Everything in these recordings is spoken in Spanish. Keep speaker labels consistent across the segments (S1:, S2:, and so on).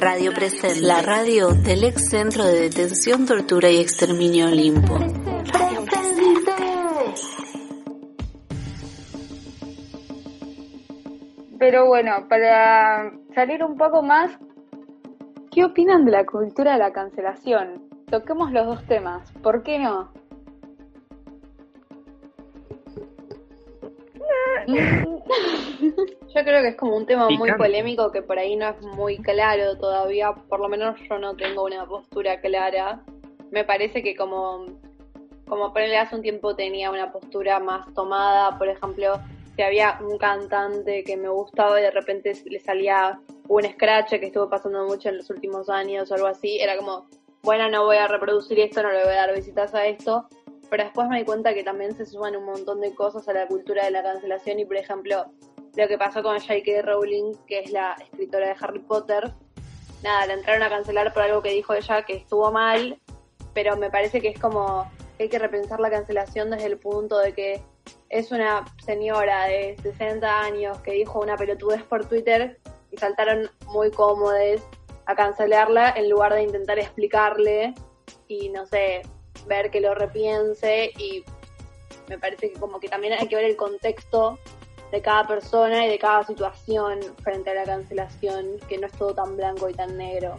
S1: Radio Presente, la radio del ex centro de detención, tortura y exterminio Olimpo. Radio Presente.
S2: Pero bueno, para salir un poco más, ¿qué opinan de la cultura de la cancelación? Toquemos los dos temas, ¿por qué no?
S3: Yo creo que es como un tema muy polémico que por ahí no es muy claro todavía, por lo menos yo no tengo una postura clara. Me parece que como, como ponerle hace un tiempo tenía una postura más tomada, por ejemplo, si había un cantante que me gustaba y de repente le salía un scratch que estuvo pasando mucho en los últimos años o algo así, era como, bueno, no voy a reproducir esto, no le voy a dar visitas a esto, pero después me di cuenta que también se suman un montón de cosas a la cultura de la cancelación y por ejemplo lo que pasó con J.K. Rowling, que es la escritora de Harry Potter, nada, la entraron a cancelar por algo que dijo ella que estuvo mal, pero me parece que es como hay que repensar la cancelación desde el punto de que es una señora de 60 años que dijo una pelotudez por Twitter y saltaron muy cómodos a cancelarla en lugar de intentar explicarle y no sé, ver que lo repiense y me parece que como que también hay que ver el contexto de cada persona y de cada situación frente a la cancelación, que no es todo tan blanco y tan negro.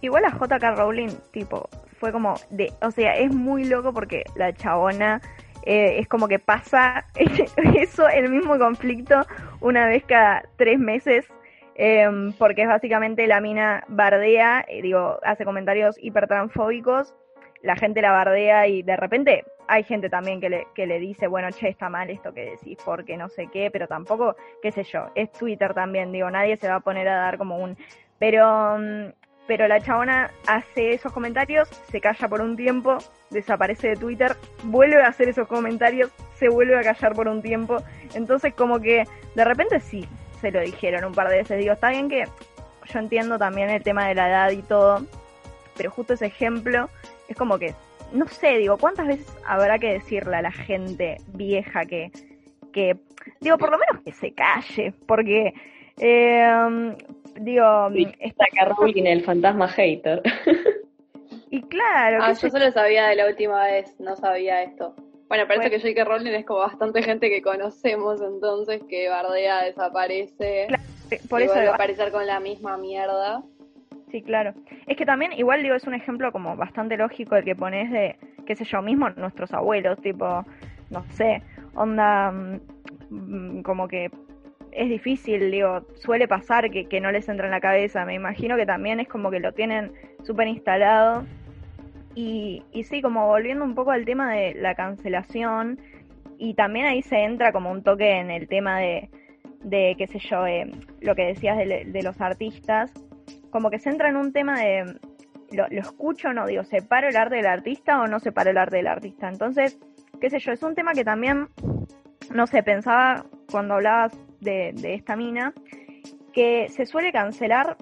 S4: Igual a JK Rowling, tipo, fue como de, o sea, es muy loco porque la chabona eh, es como que pasa eso, el mismo conflicto, una vez cada tres meses, em, porque es básicamente la mina bardea, eh, digo, hace comentarios hipertransfóbicos, la gente la bardea y de repente hay gente también que le, que le dice, bueno, che, está mal esto que decís, porque no sé qué, pero tampoco, qué sé yo, es Twitter también, digo, nadie se va a poner a dar como un... Pero, mm, pero la chabona hace esos comentarios, se calla por un tiempo, desaparece de Twitter, vuelve a hacer esos comentarios, se vuelve a callar por un tiempo, entonces como que de repente sí, se lo dijeron un par de veces, digo, está bien que yo entiendo también el tema de la edad y todo, pero justo ese ejemplo es como que no sé, digo, ¿cuántas veces habrá que decirle a la gente vieja que, que digo, por lo menos que se calle, porque, eh, digo,
S5: está Carolina, el fantasma hater.
S4: Y claro.
S3: Ah, yo solo sabía de la última vez, no sabía esto. Bueno, parece que J.K. Rowling es como bastante gente que conocemos, entonces que bardea, desaparece. por eso vuelve a aparecer con la misma mierda.
S4: Sí, claro. Es que también, igual digo, es un ejemplo como bastante lógico el que pones de, qué sé yo, mismo nuestros abuelos, tipo, no sé, onda, mm, como que es difícil, digo, suele pasar que, que no les entra en la cabeza. Me imagino que también es como que lo tienen súper instalado. Y, y sí, como volviendo un poco al tema de la cancelación, y también ahí se entra como un toque en el tema de, de qué sé yo, eh, lo que decías de, de los artistas, como que se entra en un tema de, lo, escucho o no, digo, ¿separo el arte del artista o no separo el arte del artista? Entonces, qué sé yo, es un tema que también, no sé, pensaba cuando hablabas de, esta mina, que se suele cancelar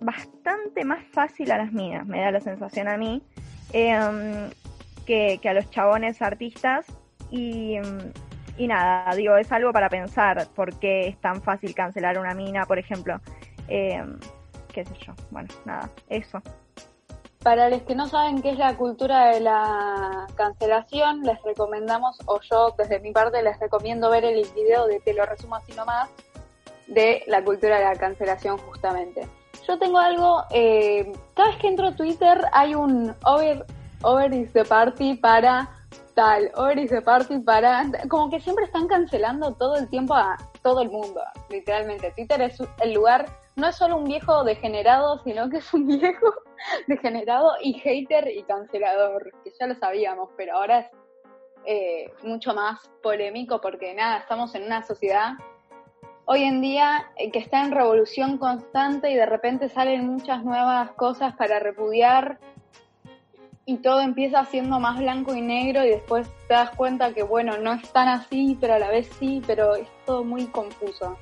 S4: bastante más fácil a las minas, me da la sensación a mí, em, que, a los chabones artistas. Y, y nada, digo, es algo para pensar por qué es tan fácil cancelar una mina, por ejemplo. Eh, qué sé yo. Bueno, nada, eso.
S2: Para los que no saben qué es la cultura de la cancelación, les recomendamos, o yo desde mi parte les recomiendo ver el video de Te lo resumo así nomás, de la cultura de la cancelación justamente. Yo tengo algo, eh, cada vez que entro a Twitter hay un over, over is the party para tal, over is the party para, como que siempre están cancelando todo el tiempo a todo el mundo, literalmente. Twitter es el lugar no es solo un viejo degenerado, sino que es un viejo degenerado y hater y cancelador, que ya lo sabíamos, pero ahora es eh, mucho más polémico porque nada, estamos en una sociedad hoy en día eh, que está en revolución constante y de repente salen muchas nuevas cosas para repudiar y todo empieza siendo más blanco y negro y después te das cuenta que bueno, no es tan así, pero a la vez sí, pero es todo muy confuso.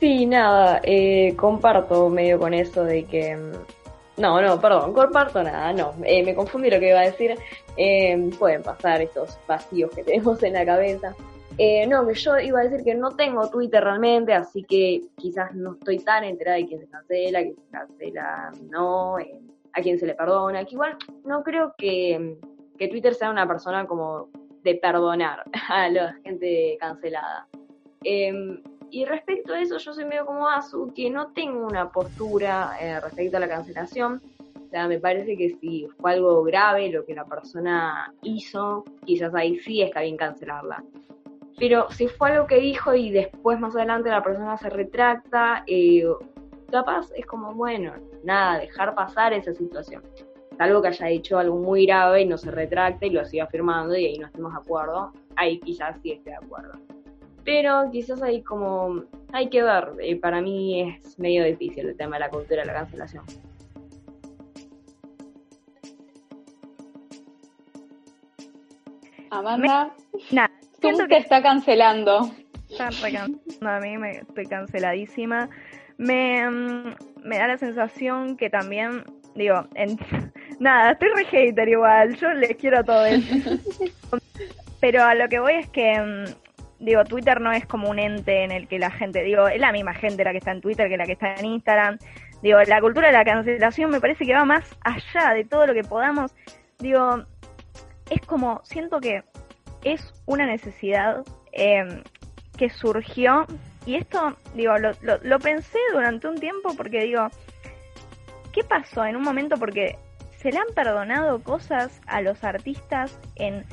S5: Sí, nada, eh, comparto medio con eso de que... Mm, no, no, perdón, comparto nada, no, eh, me confundí lo que iba a decir. Eh, pueden pasar estos vacíos que tenemos en la cabeza. no, que yo iba a decir que no tengo Twitter realmente, así que quizás no estoy tan enterada de quién se cancela, quién se cancela, no, a quién se le perdona, que igual no creo que, que Twitter sea una persona como de perdonar a la gente cancelada. Eh, y respecto a eso, yo soy medio como Azu, que no tengo una postura eh, respecto a la cancelación. O sea, me parece que si fue algo grave lo que la persona hizo, quizás ahí sí está bien cancelarla. Pero si fue algo que dijo y después más adelante la persona se retracta, eh, capaz es como, bueno, nada, dejar pasar esa situación. Algo que haya dicho algo muy grave y no se retracta y lo siga afirmando y ahí no estemos de acuerdo, ahí quizás sí esté de acuerdo pero quizás hay como, hay que ver, eh, para mí es medio difícil el tema de la cultura de la cancelación.
S2: Amanda, nada, ¿cómo que está cancelando?
S4: Está a mí, me, estoy canceladísima. Me, mm, me da la sensación que también, digo, en, nada, estoy re hater igual, yo les quiero todo eso. Pero a lo que voy es que mm, digo, Twitter no es como un ente en el que la gente, digo, es la misma gente la que está en Twitter que la que está en Instagram. Digo, la cultura de la cancelación me parece que va más allá de todo lo que podamos. Digo, es como, siento que es una necesidad em, que surgió y esto, digo, lo, pensé durante un tiempo porque digo, ¿qué pasó en un momento? Porque se le han perdonado cosas a los artistas en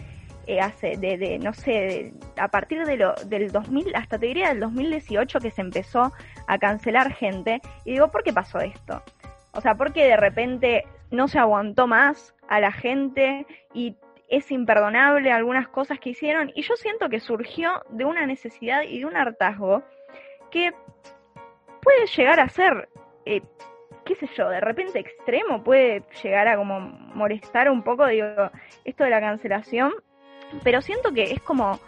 S4: eh, hace, de, no sé, a partir de lo, del 2000, hasta te diría del 2018 que se empezó a cancelar gente. Y digo, ¿por qué pasó esto? O sea, porque de repente no se aguantó más a la gente y es imperdonable algunas cosas que hicieron. Y yo siento que surgió de una necesidad y de un hartazgo que puede llegar a ser, eh, qué sé yo, de repente extremo, puede llegar a como molestar un poco, digo, esto de la cancelación pero siento que es como,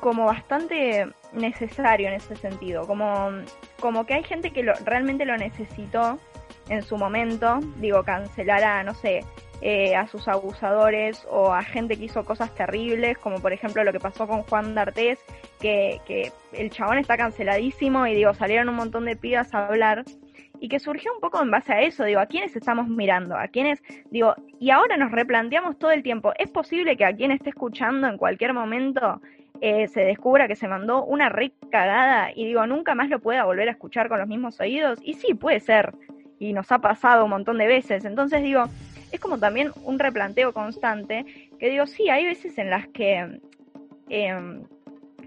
S4: como bastante necesario en ese sentido, como, como que hay gente que lo, realmente lo necesitó en su momento, digo, cancelar a, no sé, eh, a sus abusadores o a gente que hizo cosas terribles, como por ejemplo lo que pasó con Juan D'Artés, que, que el chabón está canceladísimo y digo, salieron un montón de pibas a hablar y que surgió un poco en base a eso, digo, a quiénes estamos mirando, a quiénes, digo, y ahora nos replanteamos todo el tiempo, ¿es posible que a quien esté escuchando en cualquier momento eh, se descubra que se mandó una re cagada y digo, nunca más lo pueda volver a escuchar con los mismos oídos? Y sí, puede ser, y nos ha pasado un montón de veces, entonces digo, es como también un replanteo constante, que digo, sí, hay veces en las que eh,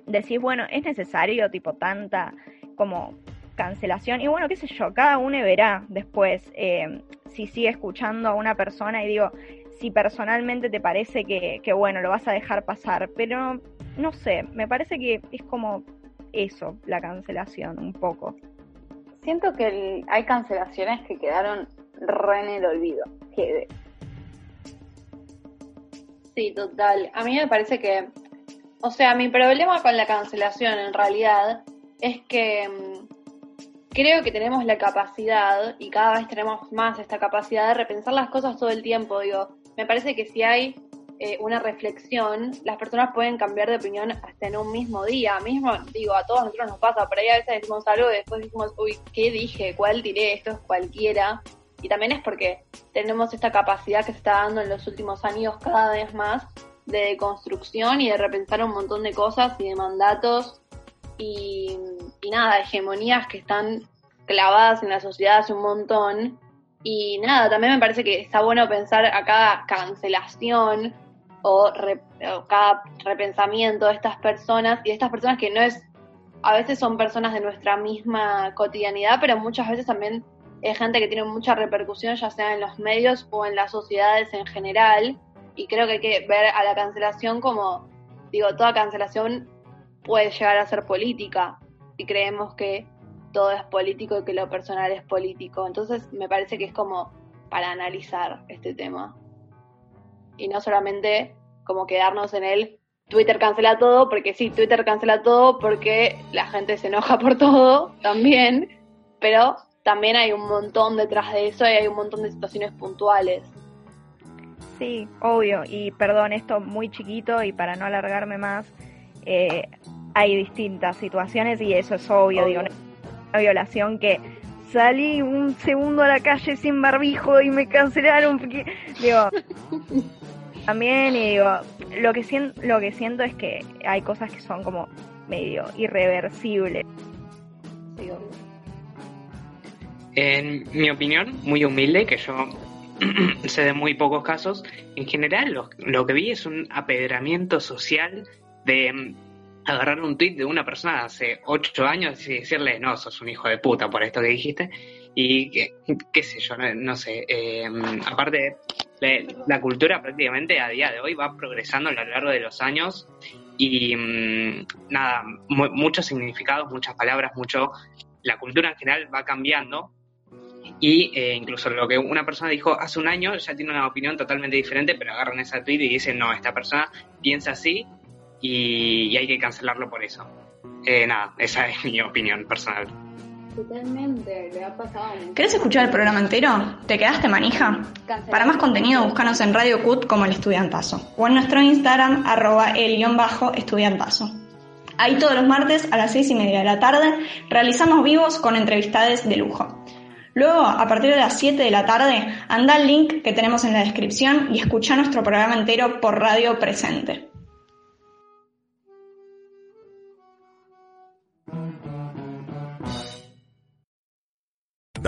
S4: decís, bueno, es necesario tipo tanta como cancelación. Y bueno, qué sé yo, cada uno verá después eh, si sigue escuchando a una persona y digo, si personalmente te parece que, que, bueno, lo vas a dejar pasar. Pero no sé, me parece que es como eso, la cancelación, un poco.
S2: Siento que hay cancelaciones que quedaron re en el olvido.
S3: Sí, total. A mí me parece que, o sea, mi problema con la cancelación en realidad es que mm, creo que tenemos la capacidad, y cada vez tenemos más esta capacidad de repensar las cosas todo el tiempo. Digo, me parece que si hay eh, una reflexión, las personas pueden cambiar de opinión hasta en un mismo día. Mismo, digo, a todos nosotros nos pasa, por ahí a veces decimos algo y después decimos, uy, ¿qué dije? ¿Cuál tiré? Esto es cualquiera. Y también es porque tenemos esta capacidad que se está dando en los últimos años cada vez más de construcción y de repensar un montón de cosas y de mandatos y, nada, hegemonías que están clavadas en la sociedad hace un montón. Y nada, también me parece que está bueno pensar a cada cancelación o, cada repensamiento de estas personas y de estas personas que no es, a veces son personas de nuestra misma cotidianidad, pero muchas veces también es gente que tiene mucha repercusión, ya sea en los medios o en las sociedades en general. Y creo que hay que ver a la cancelación como, digo, toda cancelación puede llegar a ser política y creemos que todo es político y que lo personal es político. Entonces me parece que es como para analizar este tema. Y no solamente como quedarnos en el Twitter cancela todo, porque sí, Twitter cancela todo porque la gente se enoja por todo también, pero también hay un montón detrás de eso y hay un montón de situaciones puntuales.
S4: Sí, obvio, y perdón, esto muy chiquito y para no alargarme más, eh, hay distintas situaciones y eso es obvio, digo, una violación que salí un segundo a la calle sin barbijo y me cancelaron porque, digo, también y digo, lo que siento, lo que siento es que hay cosas que son como medio irreversibles.
S6: En mi opinión, muy humilde, que yo sé de muy pocos casos, en general lo, lo que vi es un apedramiento social de mm, agarrar un tweet de una persona de hace ocho años y decirle, no, sos un hijo de puta por esto que dijiste. Y que, qué sé yo, no, sé. Eh, aparte, la, cultura prácticamente a día de hoy va progresando a lo largo de los años y mm, nada, muchos significados, muchas palabras, mucho. La cultura en general va cambiando y eh, incluso lo que una persona dijo hace un año ya tiene una opinión totalmente diferente, pero agarran esa tweet y dicen, no, esta persona piensa así y, hay que cancelarlo por eso. Eh, nada, esa es mi opinión personal.
S2: Totalmente, le ha pasado.
S7: ¿Querés escuchar el programa entero? ¿Te quedaste manija? Para más contenido, búscanos en Radio Cut como el estudiantazo o en nuestro Instagram, arroba el-estudiantazo. Ahí todos los martes a las seis y media de la tarde realizamos vivos con entrevistades de lujo. Luego, a partir de las 7 de la tarde, anda al link que tenemos en la descripción y escucha nuestro programa entero por radio presente.